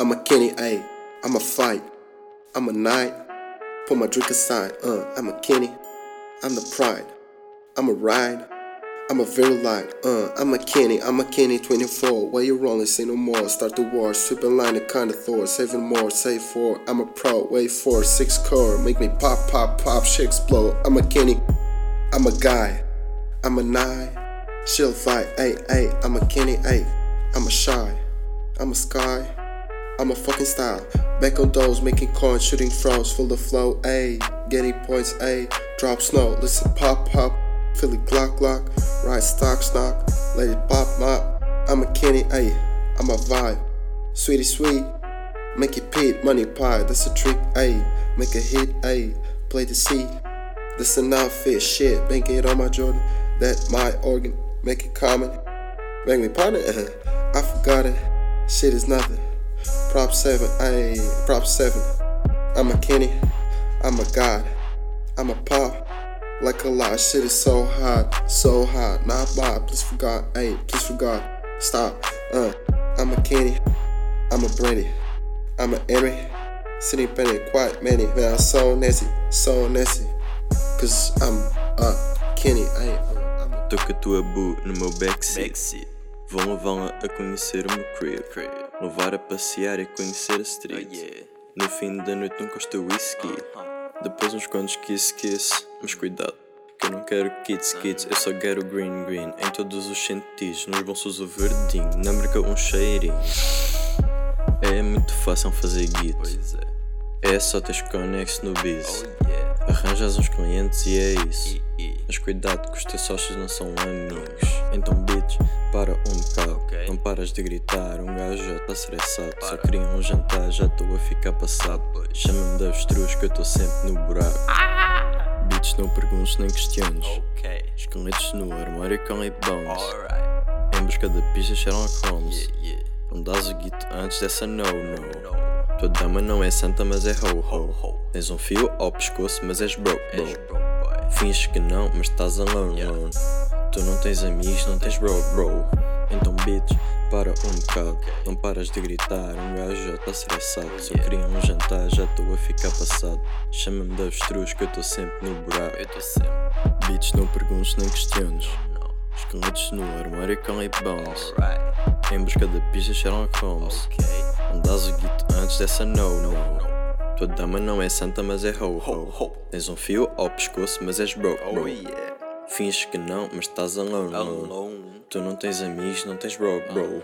I'm a Kenny, ayy. I'm a fight. I'm a night. Put my drink aside, uh. I'm a Kenny. I'm the pride. I'm a ride. I'm a very light, uh. I'm a Kenny. I'm a Kenny 24. Why you rolling? Say no more. Start the war. Sweeping line of kind of Thor. Saving more. Save four. I'm a pro. Wait for six core. Make me pop, pop, pop. Shit explode. I'm a Kenny. I'm a guy. I'm a nine. Chill fight. Ay, ay. I'm a Kenny. Ay. I'm a shy. I'm a sky. I'm a fucking style. Back on those, making coins, shooting throws, full of flow, A, Getting points, A, Drop snow, listen pop pop. Philly Glock Glock, ride stock stock, let it pop mop. I'm a Kenny, ayy. I'm a vibe. Sweetie sweet, make it pit, money pie, that's a trick, ayy. Make a hit, ayy. Play the seat. This an outfit, shit. Bank it on my Jordan, that my organ. Make it common. Make me partner, uh-huh. I forgot it. Shit is nothing. Prop 7, ayy, prop 7. I'm a Kenny, I'm a god, I'm a pop. Like a lot, shit is so hot, so hot. Nah, Bob, please forgot, ayy, please forgot. Stop, uh. I'm a Kenny, I'm a Brandy, I'm a Emery. Sitting penny, quite many, man, I'm so nasty, so nasty. Cause I'm a Kenny, ayy. uh, I'm a Tô a tua boo no meu backseat. Vão levá-la a conhecer o meu crib. Levar a passear e conhecer a street. No fim da noite não custa whisky. Depois uns quantos kiss kiss. Mas cuidado, que eu não quero kids kids. Eu só quero green green. Em todos os sentidos. Nos bolsos o verdinho. Na merca um cheirinho. É muito fácil fazer git. É só teres connex no biz. Arranjas uns clientes e é isso. Mas cuidado que os teus sócios não são amigos. Então, bitch, para um bocado. Não paras de gritar, um gajo já tá estressado. Só queria um jantar, já estou a ficar passado. Chama-me de avestruz que eu estou sempre no buraco. Bitch, não perguntes nem questiones. Esqueletos no armário com lip bones. Em busca da pista Sherlock Holmes. Não dás o guito antes dessa no no. Tua dama não é santa, mas é ho ho. Tens um fio ao pescoço, mas és broke, bro. Finges que não, mas estás alone, alone. Tu não tens amigos, não tens bro, bro. Então, bitch, para um bocado. Não paras de gritar, um gajo já tá estressado. Só queria um jantar, já estou a ficar passado. Chama-me de avestruz que eu estou sempre no buraco. Eu tô sempre. Bitch, não perguntes nem questiones. Esqueletos no armário com lip bones. Em busca da pista Sherlock Holmes. Não dás o guito antes dessa no no. Tua dama não é santa, mas é ho ho. Tens um fio ao pescoço, mas és broke, bro. Finges que não, mas estás alone, alone. Tu não tens amigos, não tens bro, bro.